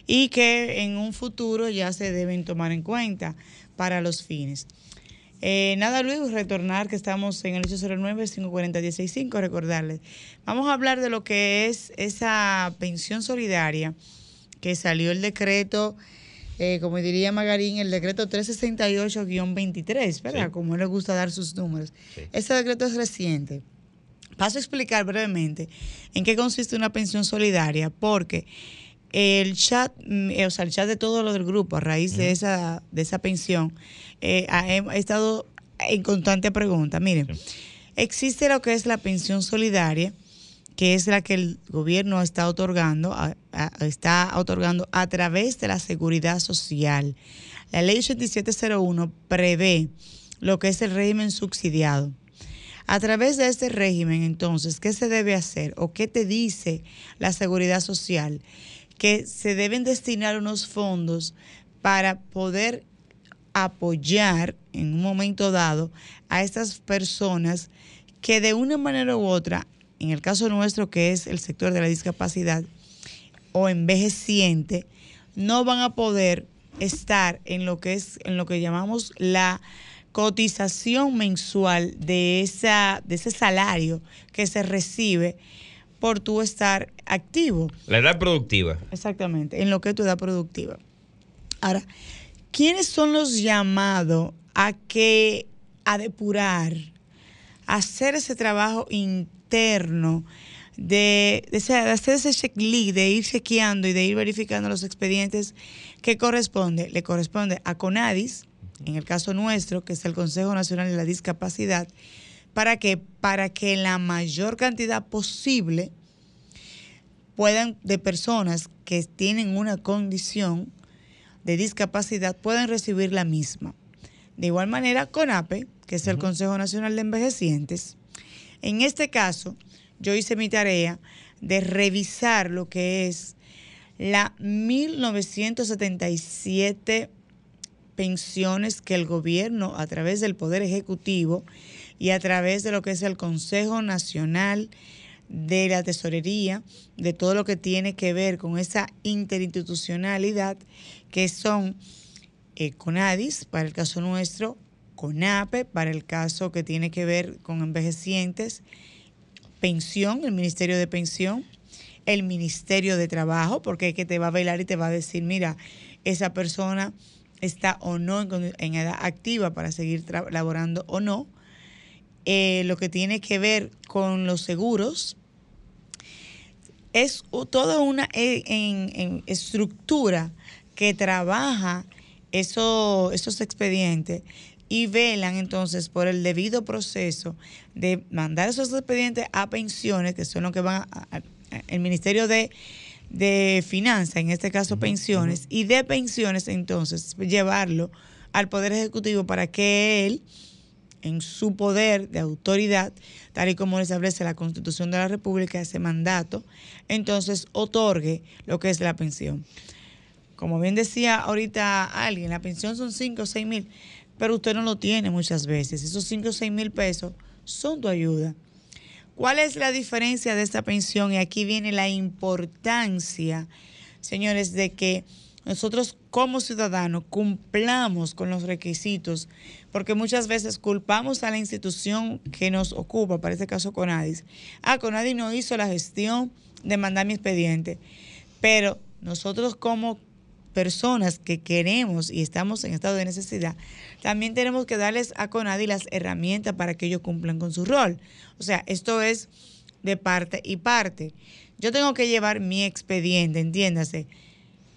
y que en un futuro ya se deben tomar en cuenta para los fines. Eh, nada, Luis, retornar que estamos en el 809-540-165, recordarles. Vamos a hablar de lo que es esa pensión solidaria que salió el decreto, eh, como diría Magarín, el decreto 368-23, ¿verdad? Sí. Como le gusta dar sus números. Ese decreto es reciente. Paso a explicar brevemente en qué consiste una pensión solidaria, porque el chat, mm, eh, o sea, el chat de todo lo del grupo, a raíz de esa, de esa pensión, eh, ha estado en constante pregunta. Miren, existe lo que es la pensión solidaria, que es la que el gobierno está otorgando, a- está otorgando a través de la seguridad social. La ley 8701 prevé lo que es el régimen subsidiado. A través de este régimen, entonces, ¿qué se debe hacer o qué te dice la seguridad social? Que se deben destinar unos fondos para poder apoyar en un momento dado a estas personas que de una manera u otra, en el caso nuestro que es el sector de la discapacidad o envejeciente, no van a poder estar en lo que es en lo que llamamos la cotización mensual de esa de ese salario que se recibe por tu estar activo. La edad productiva. Exactamente, en lo que es tu edad productiva. Ahora, ¿quiénes son los llamados a que a depurar, a hacer ese trabajo interno de ese- de hacer ese checklist, de ir chequeando y de ir verificando los expedientes que corresponde? Le corresponde a CONADIS, en el caso nuestro, que es el Consejo Nacional de la Discapacidad, para que para que la mayor cantidad posible puedan de personas que tienen una condición de discapacidad puedan recibir la misma. De igual manera, CONAPE, que es el Consejo Nacional de Envejecientes, en este caso, yo hice mi tarea de revisar lo que es la 1977 pensiones que el gobierno, a través del Poder Ejecutivo y a través de lo que es el Consejo Nacional de la Tesorería, de todo lo que tiene que ver con esa interinstitucionalidad, que son eh, CONADIS, para el caso nuestro, CONAPE, para el caso que tiene que ver con envejecientes, pensión, el Ministerio de Pensión, el Ministerio de Trabajo, porque es que te va a velar y te va a decir, mira, esa persona está o no en, edad activa para seguir laborando o no. Eh, lo que tiene que ver con los seguros, es toda una en estructura que trabaja eso- esos expedientes y velan entonces por el debido proceso de mandar esos expedientes a pensiones, que son los que van a- a- el Ministerio de, de Finanzas, en este caso pensiones, y de pensiones entonces llevarlo al Poder Ejecutivo para que él en su poder de autoridad, tal y como establece la Constitución de la República, ese mandato, entonces otorgue lo que es la pensión. Como bien decía ahorita alguien, la pensión son 5 o 6 mil, pero usted no lo tiene muchas veces. Esos 5 o 6 mil pesos son tu ayuda. ¿Cuál es la diferencia de esta pensión? Y aquí viene la importancia, señores, de que nosotros como ciudadanos cumplamos con los requisitos, porque muchas veces culpamos a la institución que nos ocupa, para este caso Conadis. Ah, Conadis no hizo la gestión de mandar mi expediente, pero nosotros como personas que queremos y estamos en estado de necesidad, también tenemos que darles a Conadi las herramientas para que ellos cumplan con su rol. O sea, esto es de parte y parte. Yo tengo que llevar mi expediente, entiéndase,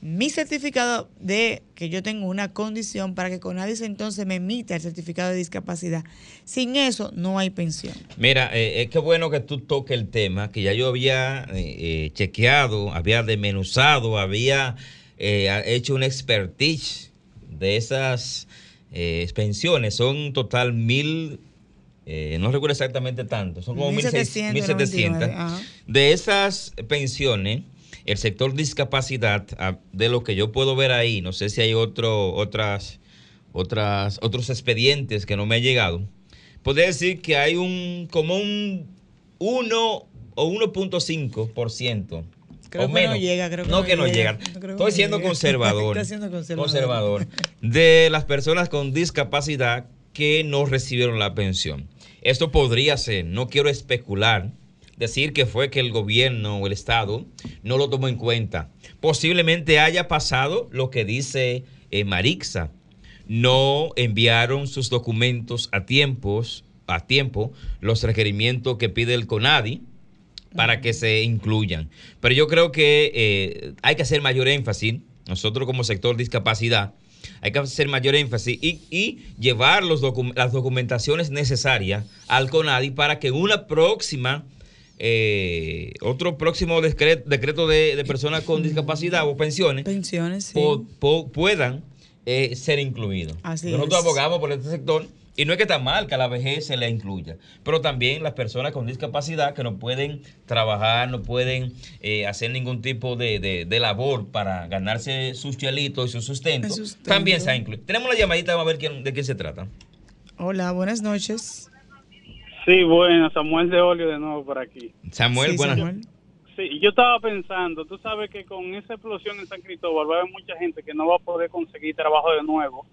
mi certificado de que yo tengo una condición para que Conadis entonces me emita el certificado de discapacidad. Sin eso no hay pensión. Mira, eh, es que bueno que tú toques el tema, que ya yo había eh, eh, chequeado, había desmenuzado, había eh, ha- hecho un expertise de esas eh, pensiones. Son total mil, eh, no recuerdo exactamente tanto, son como 1799, 1700. ajá. De esas pensiones, el sector discapacidad, ah, de lo que yo puedo ver ahí, no sé si hay otro, otras, otras, otros expedientes que no me han llegado, podría decir que hay un como un 1 o 1.5%. Creo o que menos. no llega, creo que no que Estoy siendo llega. conservador. Está siendo conservador. conservador. De las personas con discapacidad que no recibieron la pensión. Esto podría ser, no quiero especular, decir que fue que el gobierno o el Estado no lo tomó en cuenta. Posiblemente haya pasado lo que dice eh, Marixa. No enviaron sus documentos a tiempos, a tiempo, los requerimientos que pide el CONADI para que se incluyan. Pero yo creo que eh, hay que hacer mayor énfasis, nosotros como sector discapacidad, hay que hacer mayor énfasis y, y llevar los docu- las documentaciones necesarias al CONADI para que una próxima, eh, otro próximo decre- decreto de, de personas con discapacidad o pensiones, Pensiones, sí. po- po- puedan eh, ser incluidos. Así Nosotros es. abogamos por este sector y no es que está mal que a la vejez se le incluya, pero también las personas con discapacidad que no pueden trabajar, no pueden eh, hacer ningún tipo de, de- de labor para ganarse sus chelitos y su sustento, también se ha incluido. Tenemos la llamadita, vamos a ver quién- de quién se trata. Hola, buenas noches. Sí, bueno, Samuel de Olio de nuevo por aquí. Samuel, Sí, buenas Samuel. Sí, yo estaba pensando, tú sabes que con esa explosión en San Cristóbal va a haber mucha gente que no va a poder conseguir trabajo de nuevo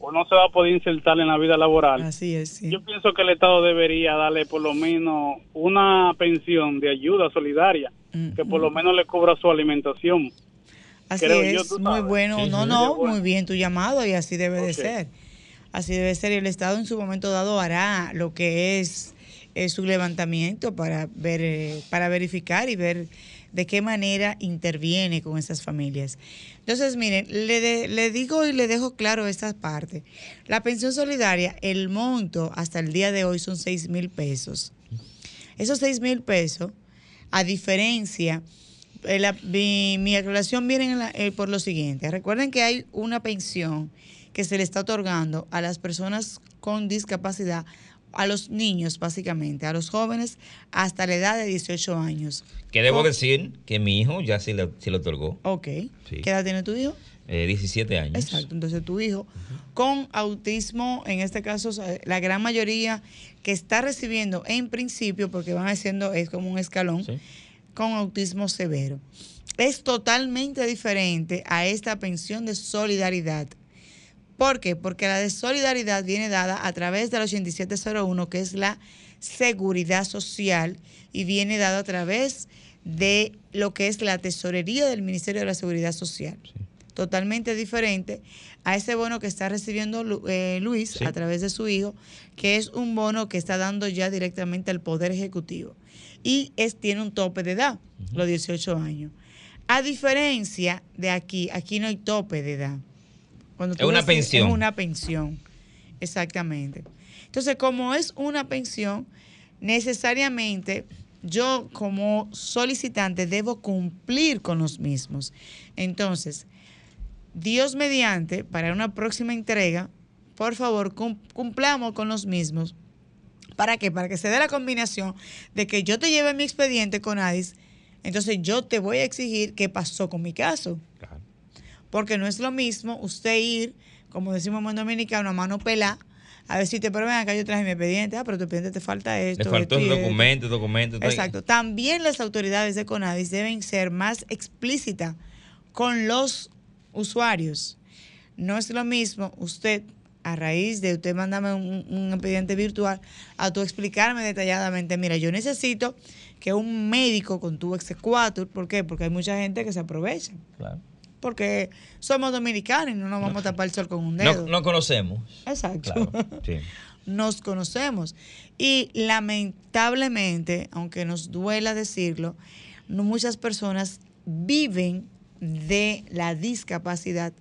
o no se va a poder insertar en la vida laboral. Así es, sí. Yo pienso que el Estado debería darle por lo menos una pensión de ayuda solidaria que por lo menos le cubra su alimentación. Así creo es, yo, muy bueno. Sí, no, sí, no, bueno. muy bien tu llamado y así debe de ser. Así debe ser. Y el Estado en su momento dado hará lo que es eh, su levantamiento para ver, eh, para verificar y ver de qué manera interviene con esas familias. Entonces, miren, le, le digo y le dejo claro esta parte. La pensión solidaria, el monto hasta el día de hoy son 6 mil pesos. Esos 6 mil pesos, a diferencia, eh, mi, mi aclaración viene eh, por lo siguiente. Recuerden que hay una pensión que se le está otorgando a las personas con discapacidad, a los niños básicamente, a los jóvenes hasta la edad de 18 años. Que debo Con- decir que mi hijo ya sí le, sí le otorgó, Ok. Sí. ¿Qué edad tiene tu hijo? eh, 17 años. Exacto, entonces tu hijo con autismo, en este caso la gran mayoría que está recibiendo en principio, porque van haciendo, es como un escalón, Sí. con autismo severo. Es totalmente diferente a esta pensión de solidaridad. ¿Por qué? Porque la de solidaridad viene dada a través del 8701, que es la seguridad social, y viene dada a través de lo que es la tesorería del Ministerio de la Seguridad Social. Totalmente diferente a ese bono que está recibiendo eh, Luis Sí. a través de su hijo, que es un bono que está dando ya directamente al Poder Ejecutivo. Y es, tiene un tope de edad, los 18 años. A diferencia de aquí, aquí no hay tope de edad. Cuando Es una pensión. Es una pensión, exactamente. Entonces, como es una pensión, necesariamente yo como solicitante debo cumplir con los mismos. Entonces, Dios mediante, para una próxima entrega, por favor, cum- cumplamos con los mismos. ¿Para qué? Para que se dé la combinación de que yo te lleve mi expediente con ADIS, entonces yo te voy a exigir qué pasó con mi caso. Claro. Porque no es lo mismo usted ir, como decimos en dominicano, a mano pelá, a decirte, pero ven acá, yo traje mi expediente, ah, pero tu expediente te falta esto. Le faltó esto". documento, documento. Exacto. También las autoridades de CONADIS deben ser más explícitas con los usuarios. No es lo mismo usted, a raíz de usted mandarme un, un expediente virtual, a tú explicarme detalladamente, mira, yo necesito que un médico con tu exequatur, ¿por qué? Porque hay mucha gente que se aprovecha. Claro. Porque somos dominicanos y no nos vamos a tapar el sol con un dedo. No, no conocemos. Exacto Claro. Sí. nos conocemos. Y lamentablemente, aunque nos duela decirlo, no muchas personas viven de la discapacidad,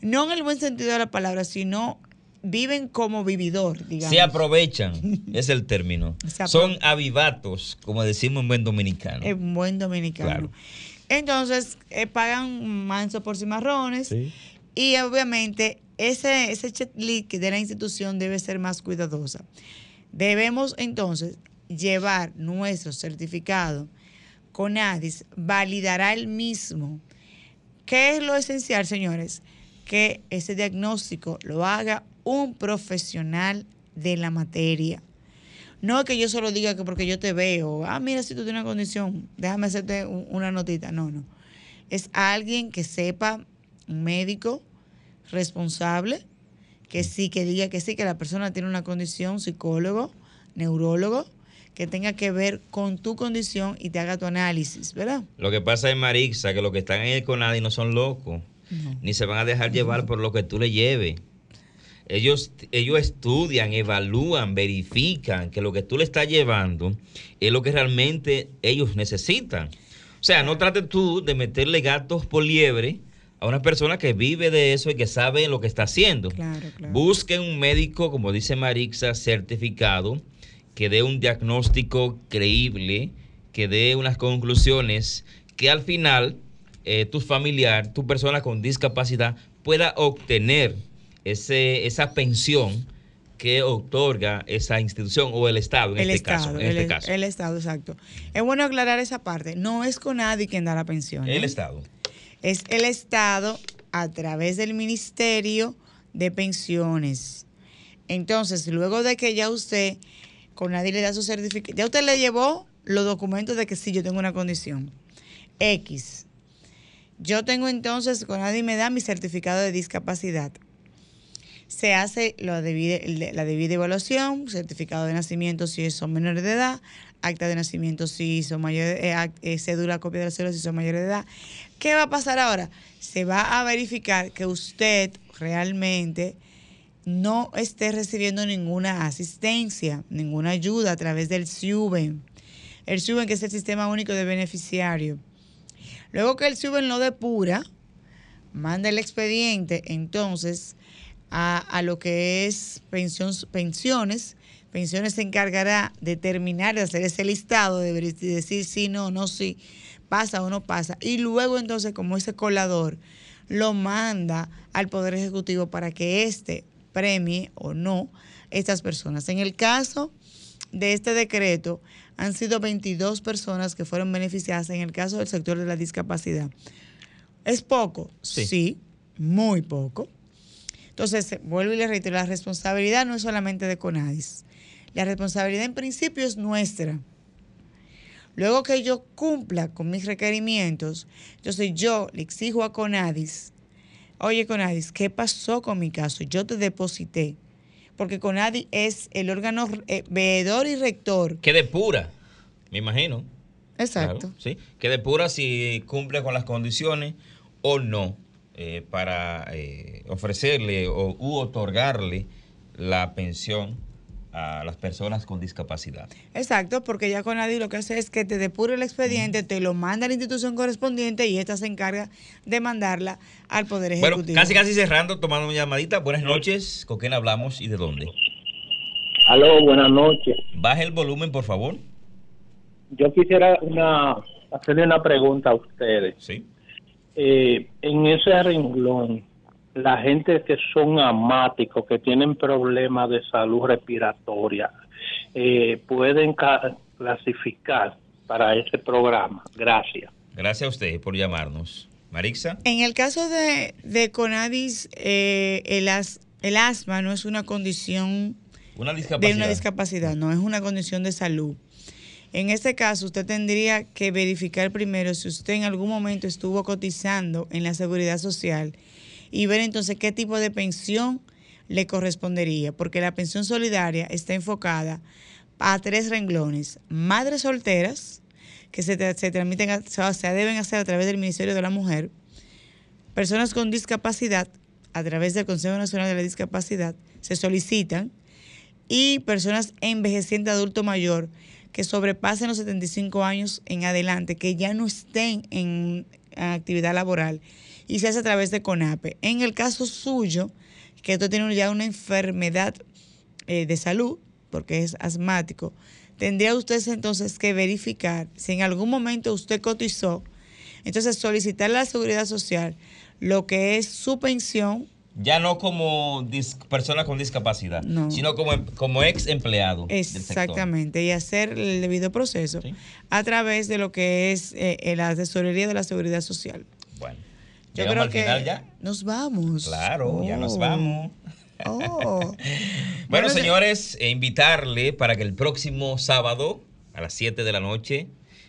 no en el buen sentido de la palabra, sino viven como vividor, digamos. Se aprovechan, es el término. Son avivatos, como decimos en buen dominicano. Es un buen dominicano. Claro. Entonces, eh, pagan manso por cimarrones Sí. y obviamente ese, ese checklist de la institución debe ser más cuidadosa. Debemos entonces llevar nuestro certificado con ADIS, validará el mismo. ¿Qué es lo esencial, señores? Que ese diagnóstico lo haga un profesional de la materia. No que yo solo diga que porque yo te veo, ah, mira, si tú tienes una condición, déjame hacerte una notita. No, no. Es alguien que sepa, un médico responsable, que sí, que diga que sí, que la persona tiene una condición, psicólogo, neurólogo, que tenga que ver con tu condición y te haga tu análisis, ¿verdad? Lo que pasa es, Marixa, que los que están en el CONADI no son locos, ni se van a dejar llevar por lo que tú le lleves. Ellos, ellos estudian, evalúan, verifican que lo que tú le estás llevando es lo que realmente ellos necesitan. O sea, no trates tú de meterle gatos por liebre a una persona que vive de eso y que sabe lo que está haciendo. Claro, claro. Busquen un médico, como dice Marixa, certificado, que dé un diagnóstico creíble, que dé unas conclusiones, que al final eh, tu familiar, tu persona con discapacidad pueda obtener ese, esa pensión que otorga esa institución o el Estado en el este Estado, caso. En el, este caso. el Estado, exacto. Es bueno aclarar esa parte. No es con nadie quien da la pensión. ¿eh? El Estado. Es el Estado a través del Ministerio de Pensiones. Entonces, luego de que ya usted, con nadie le da su certificado, ya usted le llevó los documentos de que sí, yo tengo una condición. X. Yo tengo entonces, con nadie me da mi certificado de discapacidad se hace la debida, la debida evaluación, certificado de nacimiento si son menores de edad, acta de nacimiento si son mayores, eh, eh, cédula, copia de la cédula si son mayores de edad. ¿Qué va a pasar ahora? Se va a verificar que usted realmente no esté recibiendo ninguna asistencia, ninguna ayuda a través del SIUBEN. El SIUBEN que es el Sistema Único de Beneficiario. Luego que el SIUBEN lo depura, manda el expediente, entonces a, a lo que es pensión, pensiones. Pensiones se encargará de terminar de hacer ese listado, de decir sí, no, no, sí, pasa o no pasa. Y luego entonces, como ese colador, lo manda al Poder Ejecutivo para que éste premie o no estas personas. En el caso de este decreto, han sido 22 personas que fueron beneficiadas en el caso del sector de la discapacidad. ¿Es poco? Sí. sí muy poco. Entonces, vuelvo y le reitero, la responsabilidad no es solamente de CONADIS. La responsabilidad en principio es nuestra. Luego que yo cumpla con mis requerimientos, entonces yo le exijo a CONADIS, oye CONADIS, ¿qué pasó con mi caso? Yo te deposité. Porque CONADIS es el órgano eh, veedor y rector. Que depura, me imagino. Exacto. Claro, sí, que depura si cumple con las condiciones o no eh, para eh, ofrecerle o u otorgarle la pensión a las personas con discapacidad. Exacto, porque ya con nadie lo que hace es que te depure el expediente, te lo manda a la institución correspondiente y esta se encarga de mandarla al Poder Ejecutivo. Bueno, casi casi cerrando, tomando una llamadita. Buenas noches, ¿con quién hablamos y de dónde? Aló, buenas noches. Baje el volumen, por favor. Yo quisiera una, hacerle una pregunta a ustedes. Sí. Eh, en ese renglón, la gente que son amáticos, que tienen problemas de salud respiratoria, eh, pueden ca- clasificar para ese programa. Gracias. Gracias a usted por llamarnos. Marixa. En el caso de, de Conadis, eh, el, as- el asma no es una condición Una discapacidad. de una discapacidad, no es una condición de salud. En este caso, usted tendría que verificar primero si usted en algún momento estuvo cotizando en la seguridad social y ver entonces qué tipo de pensión le correspondería, porque la pensión solidaria está enfocada a tres renglones. Madres solteras, que se, se transmiten, o sea, se deben hacer a través del Ministerio de la Mujer, personas con discapacidad, a través del Consejo Nacional de la Discapacidad, se solicitan, y personas envejecientes adulto mayor que sobrepasen los 75 años en adelante, que ya no estén en actividad laboral, y se hace a través de CONAPE. En el caso suyo, que usted tiene ya una enfermedad eh, de salud, porque es asmático, tendría usted entonces que verificar si en algún momento usted cotizó, entonces solicitar la seguridad social lo que es su pensión Ya no como dis- persona con discapacidad, No. sino como, como ex empleado. del sector. Exactamente, y hacer el debido proceso a través de lo que es eh, eh, la tesorería de la seguridad social. Bueno, Yo creo al que final ya. nos vamos. Claro, ya nos Oh. vamos. Oh. Bueno, señores, e invitarle para que el próximo sábado a las 7 de la noche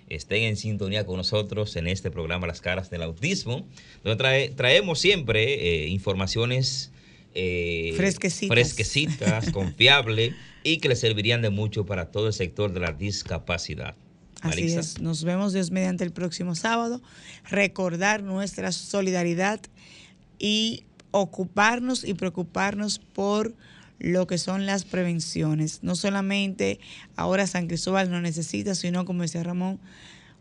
estén en sintonía con nosotros en este programa Las Caras del Autismo, donde traemos siempre eh, informaciones eh, fresquecitas, fresquecitas confiables y que le servirían de mucho para todo el sector de la discapacidad. Así es, nos vemos Dios mediante el próximo sábado. Recordar nuestra solidaridad y ocuparnos y preocuparnos por lo que son las prevenciones. No solamente ahora San Cristóbal no necesita, sino como decía Ramón,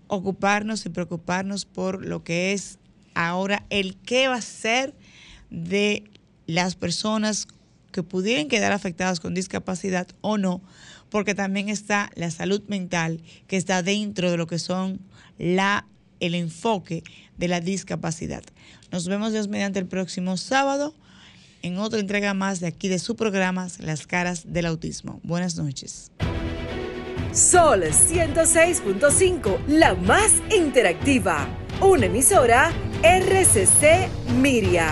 ocuparnos y preocuparnos por lo que es ahora el qué va a ser de las personas que pudieran quedar afectadas con discapacidad o no, porque también está la salud mental que está dentro de lo que son la el enfoque de la discapacidad. Nos vemos Dios mediante el próximo sábado en otra entrega más de aquí de su programa Las caras del autismo. Buenas noches. Sol 106.5, la más interactiva. Una emisora RCC Miria.